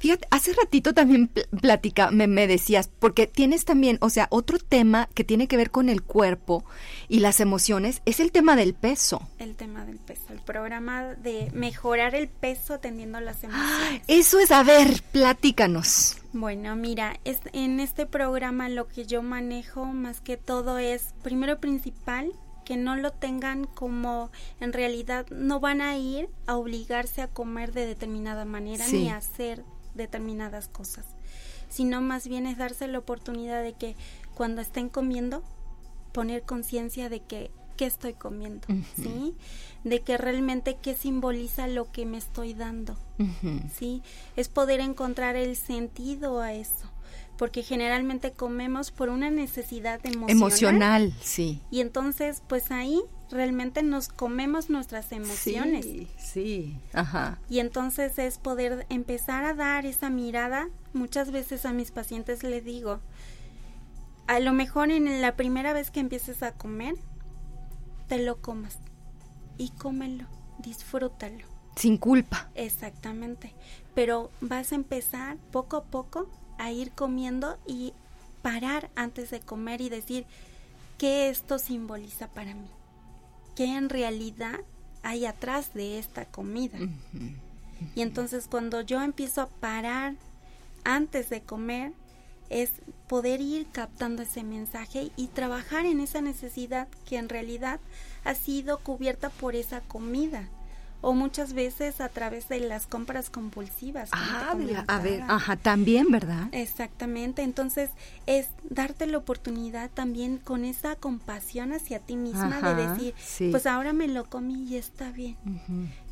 Fíjate, hace ratito también platica, me, me, decías, porque tienes también, o sea, otro tema que tiene que ver con el cuerpo y las emociones es el tema del peso. El tema del peso, el programa de mejorar el peso atendiendo las emociones. Eso es, a ver, platícanos. Bueno, mira, es, en este programa lo que yo manejo más que todo es, primero principal, que no lo tengan como en realidad no van a ir a obligarse a comer de determinada manera ni a hacer determinadas cosas, sino más bien es darse la oportunidad de que cuando estén comiendo poner conciencia de que qué estoy comiendo, ¿sí? De que realmente qué simboliza lo que me estoy dando, ¿sí? Es poder encontrar el sentido a eso porque generalmente comemos por una necesidad emocional. Emocional, sí. Y entonces, pues ahí realmente nos comemos nuestras emociones. Sí, sí, ajá. Y entonces es poder empezar a dar esa mirada. Muchas veces a mis pacientes les digo, a lo mejor en la primera vez que empieces a comer, te lo comas y cómelo, disfrútalo. Sin culpa. Exactamente. Pero vas a empezar poco a poco a ir comiendo y parar antes de comer y decir qué esto simboliza para mí, qué en realidad hay atrás de esta comida. Y entonces cuando yo empiezo a parar antes de comer, es poder ir captando ese mensaje y trabajar en esa necesidad que en realidad ha sido cubierta por esa comida o muchas veces a través de las compras compulsivas. Ah, a ver, ajá, también, ¿verdad? Exactamente, entonces es darte la oportunidad también con esa compasión hacia ti misma de decir, pues ahora me lo comí y está bien,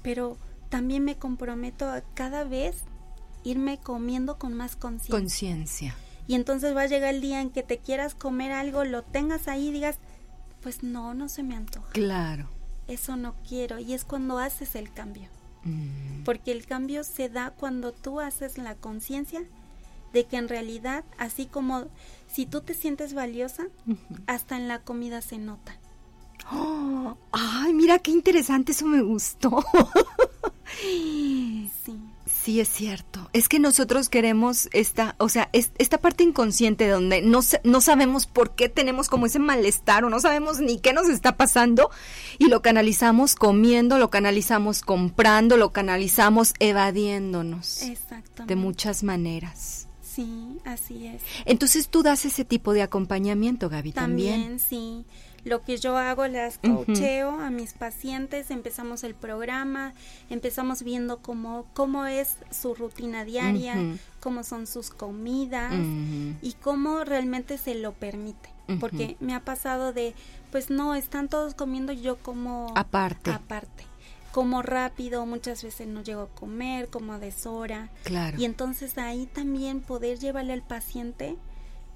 pero también me comprometo a cada vez irme comiendo con más conciencia. Conciencia. Y entonces va a llegar el día en que te quieras comer algo, lo tengas ahí y digas, pues no, no se me antoja. Claro eso no quiero y es cuando haces el cambio. Mm. Porque el cambio se da cuando tú haces la conciencia de que en realidad, así como si tú te sientes valiosa, hasta en la comida se nota. ay, mira qué interesante, eso me gustó. sí. Sí, es cierto. Es que nosotros queremos esta, o sea, esta parte inconsciente donde no, no sabemos por qué tenemos como ese malestar o no sabemos ni qué nos está pasando y lo canalizamos comiendo, lo canalizamos comprando, lo canalizamos evadiéndonos. Exactamente. De muchas maneras. Sí, así es. Entonces tú das ese tipo de acompañamiento, Gaby, también. También, sí lo que yo hago, las coacheo a mis pacientes, empezamos el programa, empezamos viendo cómo, cómo es su rutina diaria, cómo son sus comidas y cómo realmente se lo permite. Porque me ha pasado de, pues no, están todos comiendo, yo como aparte. Aparte como rápido, muchas veces no llego a comer, como a deshora. Claro. Y entonces ahí también poder llevarle al paciente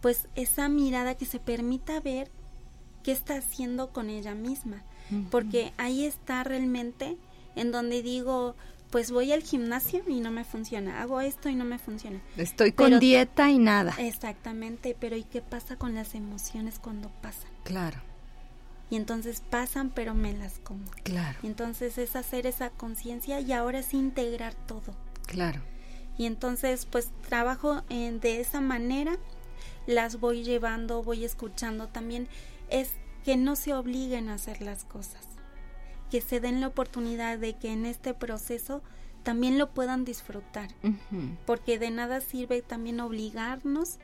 pues esa mirada que se permita ver qué está haciendo con ella misma, porque ahí está realmente en donde digo, pues voy al gimnasio y no me funciona, hago esto y no me funciona. Estoy con dieta y nada. Exactamente, pero ¿y qué pasa con las emociones cuando pasan? Claro. Y entonces pasan, pero me las como. Claro. Y entonces es hacer esa conciencia y ahora es integrar todo. Claro. Y entonces pues trabajo en, de esa manera, las voy llevando, voy escuchando también es que no se obliguen a hacer las cosas, que se den la oportunidad de que en este proceso también lo puedan disfrutar, porque de nada sirve también obligarnos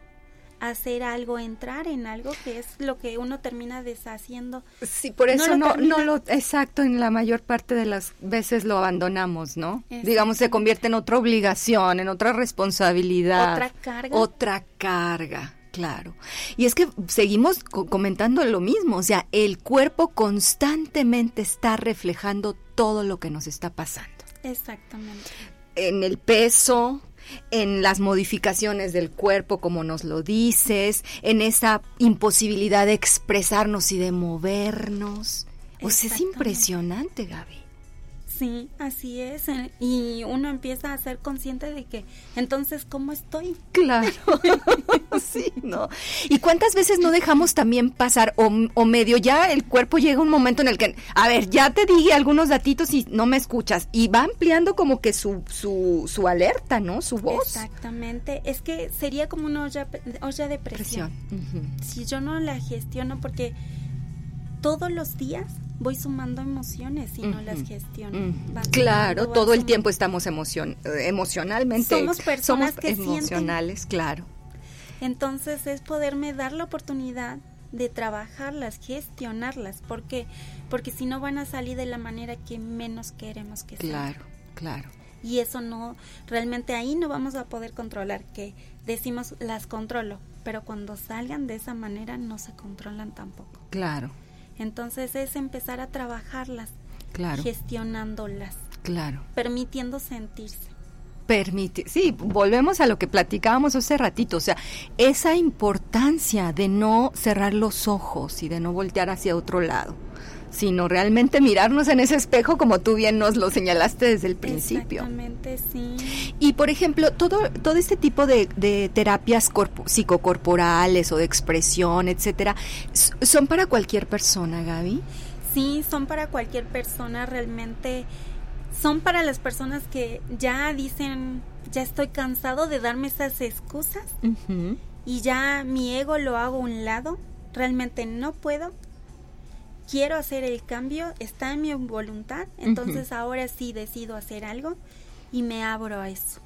a hacer algo, entrar en algo que es lo que uno termina deshaciendo. Sí, por eso no, no, lo, exacto, en la mayor parte de las veces lo abandonamos, ¿no? Digamos, se convierte en otra obligación, en otra responsabilidad. Otra carga. Otra carga. Claro. Y es que seguimos comentando lo mismo, o sea, el cuerpo constantemente está reflejando todo lo que nos está pasando. Exactamente. En el peso, en las modificaciones del cuerpo, como nos lo dices, en esa imposibilidad de expresarnos y de movernos. O sea, es impresionante, Gaby. Sí, así es. Y uno empieza a ser consciente de que, entonces, ¿cómo estoy? Claro. sí, ¿no? ¿Y cuántas veces no dejamos también pasar, o, medio ya el cuerpo llega un momento en el que, a ver, ya te dije algunos datitos y no me escuchas, y va ampliando como que su, su, su alerta, ¿no? Su voz. Exactamente. Es que sería como una olla, olla de presión. Si yo no la gestiono, porque todos los días voy sumando emociones y no las gestiono. claro, todo el tiempo estamos emocion emocionalmente. Somos personas que emocionales, claro. Entonces es poderme dar la oportunidad de trabajarlas, gestionarlas, porque porque si no van a salir de la manera que menos queremos que Claro, claro. Y eso no realmente ahí no vamos a poder controlar que decimos las controlo, pero cuando salgan de esa manera no se controlan tampoco. Claro. Entonces es empezar a trabajarlas, claro. gestionándolas, claro. permitiendo sentirse. Permite, sí, volvemos a lo que platicábamos hace ratito, o sea, esa importancia de no cerrar los ojos y de no voltear hacia otro lado, sino realmente mirarnos en ese espejo como tú bien nos lo señalaste desde el principio. Exactamente, sí. Y por ejemplo, todo, todo este tipo de, terapias psicocorporales o de expresión, etcétera, ¿son para cualquier persona, Gaby? Sí, son para cualquier persona, realmente son para las personas que ya dicen, ya estoy cansado de darme esas excusas y ya mi ego lo hago a un lado, realmente no puedo, quiero hacer el cambio, está en mi voluntad, entonces ahora sí decido hacer algo y me abro a eso.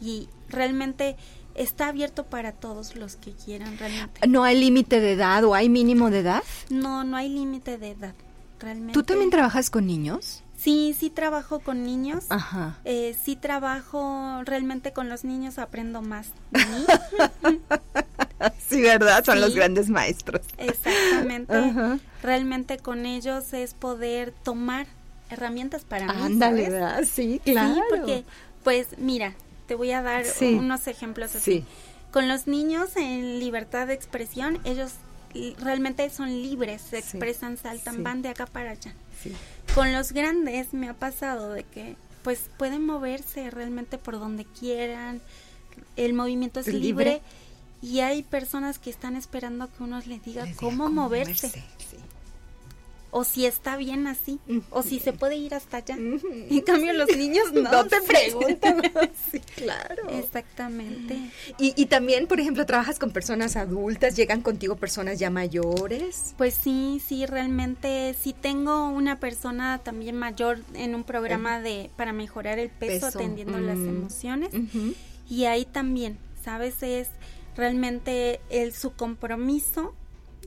Y realmente está abierto para todos los que quieran realmente. ¿No hay límite de edad o hay mínimo de edad? No, no hay límite de edad. Realmente. ¿Tú también trabajas con niños? Sí, sí trabajo con niños. Ajá. Eh, sí trabajo realmente con los niños, aprendo más. sí, ¿verdad? Son los grandes maestros. Exactamente. Realmente con ellos es poder tomar herramientas para mí. Ándale, ¿verdad? Sí, claro. Sí, porque, pues, mira, te voy a dar unos ejemplos así. Sí. Con los niños en libertad de expresión, ellos realmente son libres, se expresan, saltan, van de acá para allá. Con los grandes me ha pasado de que pues pueden moverse realmente por donde quieran, el movimiento es libre, y hay personas que están esperando que uno les diga cómo, moverse o si está bien así, o si se puede ir hasta allá. En cambio, los niños no. no te preguntan. sí, claro. Exactamente. Y, y también, por ejemplo, trabajas con personas adultas, llegan contigo personas ya mayores. Pues sí, sí, realmente sí tengo una persona también mayor en un programa de para mejorar el peso, atendiendo las mm. emociones. Y ahí también, ¿sabes? Es realmente el su compromiso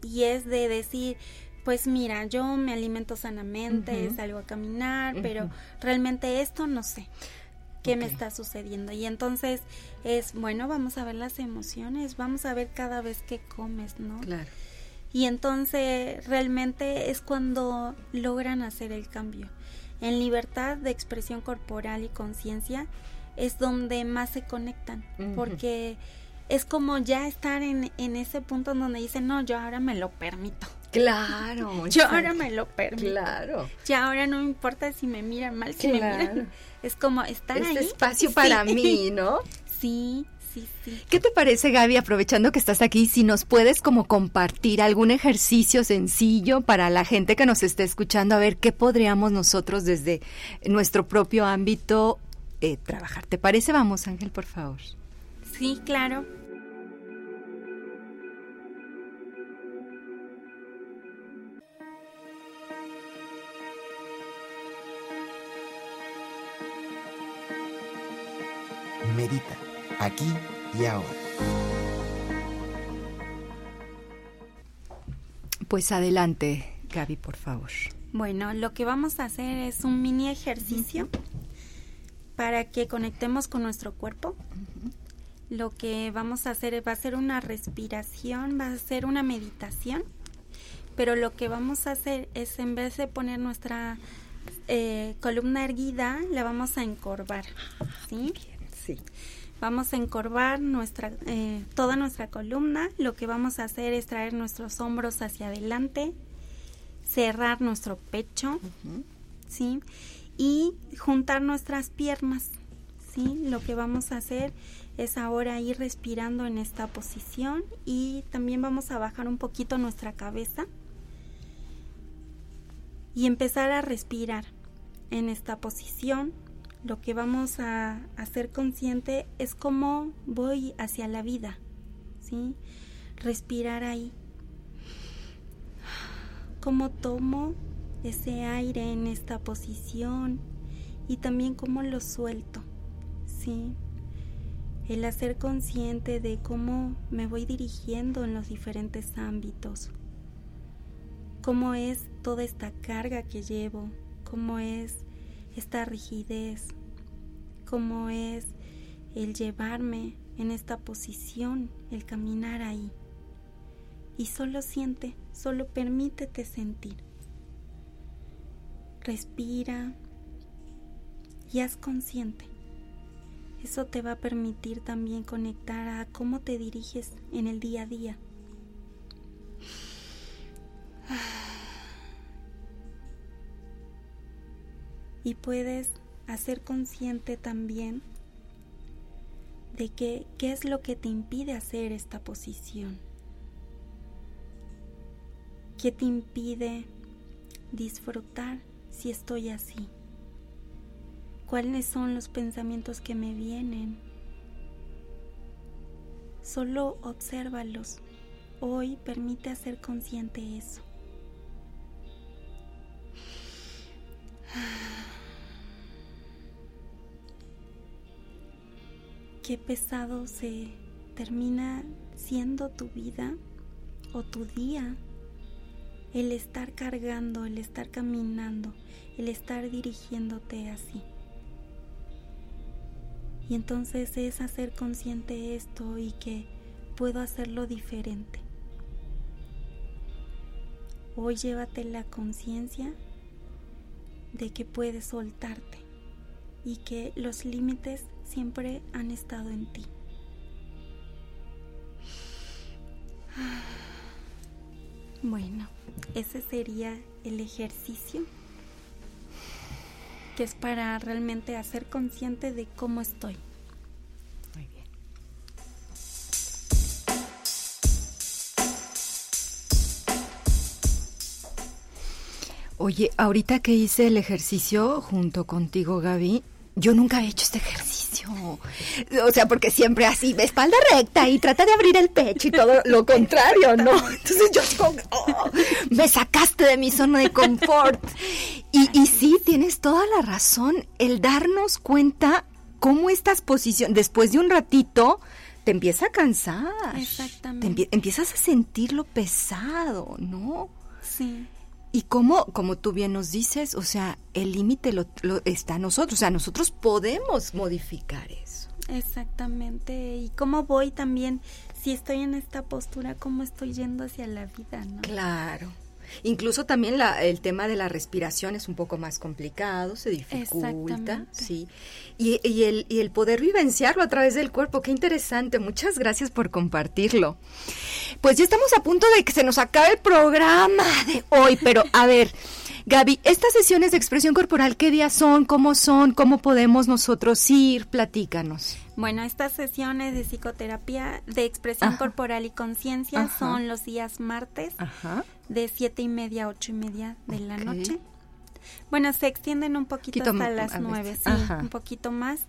y es de decir, pues mira, yo me alimento sanamente, salgo a caminar, pero realmente esto no sé qué me está sucediendo. Y entonces es, bueno, vamos a ver las emociones, vamos a ver cada vez que comes, ¿no? Claro. Y entonces realmente es cuando logran hacer el cambio. En libertad de expresión corporal y conciencia es donde más se conectan, porque es como ya estar en, en ese punto donde dicen, no, yo ahora me lo permito. Claro. Yo ahora me lo permito. Claro. Ya ahora no me importa si me miran mal, si me miran. Es como estar este espacio para mí, ¿no? Sí, sí, sí. ¿Qué te parece, Gaby, aprovechando que estás aquí, si nos puedes como compartir algún ejercicio sencillo para la gente que nos esté escuchando, a ver qué podríamos nosotros desde nuestro propio ámbito eh, trabajar? ¿Te parece? Vamos, Ángel, por favor. Sí, claro. Medita, aquí y ahora. Pues adelante, Gaby, por favor. Bueno, lo que vamos a hacer es un mini ejercicio para que conectemos con nuestro cuerpo. Lo que vamos a hacer va a ser una respiración, va a ser una meditación, pero lo que vamos a hacer es en vez de poner nuestra eh, columna erguida, la vamos a encorvar. ¿sí? Vamos a encorvar nuestra, eh, toda nuestra columna. Lo que vamos a hacer es traer nuestros hombros hacia adelante, cerrar nuestro pecho, ¿sí? Y juntar nuestras piernas, Lo que vamos a hacer es ahora ir respirando en esta posición y también vamos a bajar un poquito nuestra cabeza y empezar a respirar en esta posición lo que vamos a hacer consciente es cómo voy hacia la vida, ¿sí? Respirar ahí. Cómo tomo ese aire en esta posición y también cómo lo suelto, El hacer consciente de cómo me voy dirigiendo en los diferentes ámbitos, cómo es toda esta carga que llevo, cómo es esta rigidez, como es el llevarme en esta posición, el caminar ahí. Y solo siente, solo permítete sentir. Respira y haz consciente. Eso te va a permitir también conectar a cómo te diriges en el día a día. y puedes hacer consciente también de que, qué es lo que te impide hacer esta posición. ¿Qué te impide disfrutar si estoy así? ¿Cuáles son los pensamientos que me vienen? Solo obsérvalos. Hoy permite hacer consciente eso. qué pesado se termina siendo tu vida o tu día el estar cargando, el estar caminando, el estar dirigiéndote así. Y entonces es hacer consciente esto y que puedo hacerlo diferente. Hoy llévate la conciencia de que puedes soltarte y que los límites siempre han estado en ti. Bueno, ese sería el ejercicio que es para realmente hacer consciente de cómo estoy. Muy bien. Oye, ahorita que hice el ejercicio junto contigo, Gaby, yo nunca he hecho este ejercicio. O sea, porque siempre así, de espalda recta y trata de abrir el pecho y todo lo contrario, ¿no? Entonces yo digo, oh, me sacaste de mi zona de confort. Y, y sí, tienes toda la razón, el darnos cuenta cómo estas posiciones, después de un ratito, te empieza a cansar. Exactamente. empiezas a sentirlo pesado, ¿no? Sí. Y cómo, como tú bien nos dices, o sea, el límite lo, está a nosotros, o sea, nosotros podemos modificar eso. Exactamente, y cómo voy también, si estoy en esta postura, cómo estoy yendo hacia la vida, ¿no? Claro. Incluso también la, el tema de la respiración es un poco más complicado, se dificulta, sí. Y, y, el, y el poder vivenciarlo a través del cuerpo, qué interesante. Muchas gracias por compartirlo. Pues ya estamos a punto de que se nos acabe el programa de hoy, pero a ver. Gaby, estas sesiones de expresión corporal, ¿qué días son? ¿Cómo son? ¿Cómo podemos nosotros ir? Platícanos. Bueno, estas sesiones de psicoterapia de expresión corporal y conciencia son los días martes de siete y media a ocho y media de la noche. Bueno, se extienden un poquito, hasta las nueve, sí, un poquito más.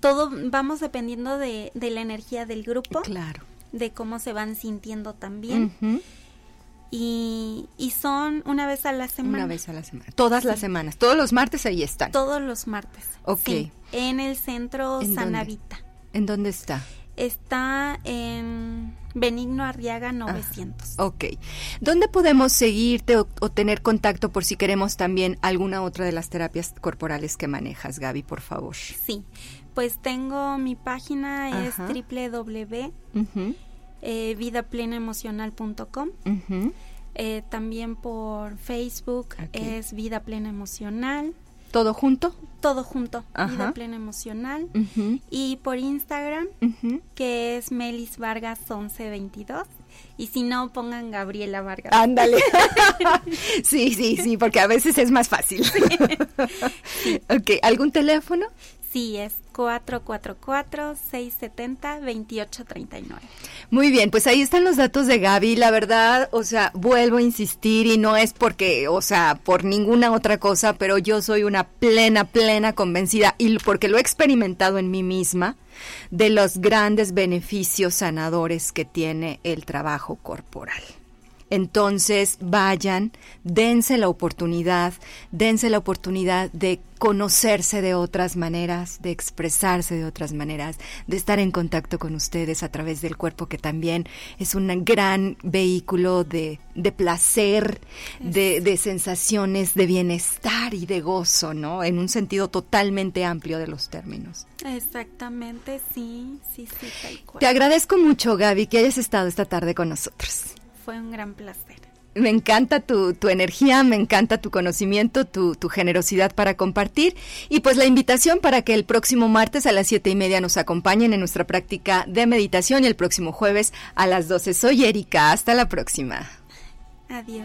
Todo vamos dependiendo de, la energía del grupo. Claro. De cómo se van sintiendo también. Y, y, son una vez a la semana. Una vez a la semana. Todas las semanas. Todos los martes ahí están. Todos los martes. Ok. en el centro Sanavita. ¿En dónde está? Está en Benigno Arriaga 900. Ah, ok. ¿Dónde podemos seguirte o, tener contacto por si queremos también alguna otra de las terapias corporales que manejas, Gaby, por favor? Sí. Pues tengo mi página, es www eh, vidaplenaemocional.com. Eh, también por Facebook es Vida Plena Emocional. ¿Todo junto? Todo junto, Vida Plena Emocional. Y por Instagram, que es Melis Vargas 1122. Y si no, pongan Gabriela Vargas. Ándale. sí, sí, sí, porque a veces es más fácil. ok, ¿algún teléfono? Sí, es 444-670-2839. Muy bien, pues ahí están los datos de Gaby. La verdad, o sea, vuelvo a insistir y no es porque, o sea, por ninguna otra cosa, pero yo soy una plena, plena convencida y porque lo he experimentado en mí misma de los grandes beneficios sanadores que tiene el trabajo corporal. Entonces vayan, dense la oportunidad, dense la oportunidad de conocerse de otras maneras, de expresarse de otras maneras, de estar en contacto con ustedes a través del cuerpo, que también es un gran vehículo de, de placer, de, de, sensaciones de bienestar y de gozo, ¿no? En un sentido totalmente amplio de los términos. Exactamente, sí, sí, sí, tal cual. Te agradezco mucho, Gaby, que hayas estado esta tarde con nosotros fue un gran placer. Me encanta tu, tu, energía, me encanta tu conocimiento, tu, tu, generosidad para compartir y pues la invitación para que el próximo martes a las siete y media nos acompañen en nuestra práctica de meditación y el próximo jueves a las 12. Soy Erika, hasta la próxima. Adiós.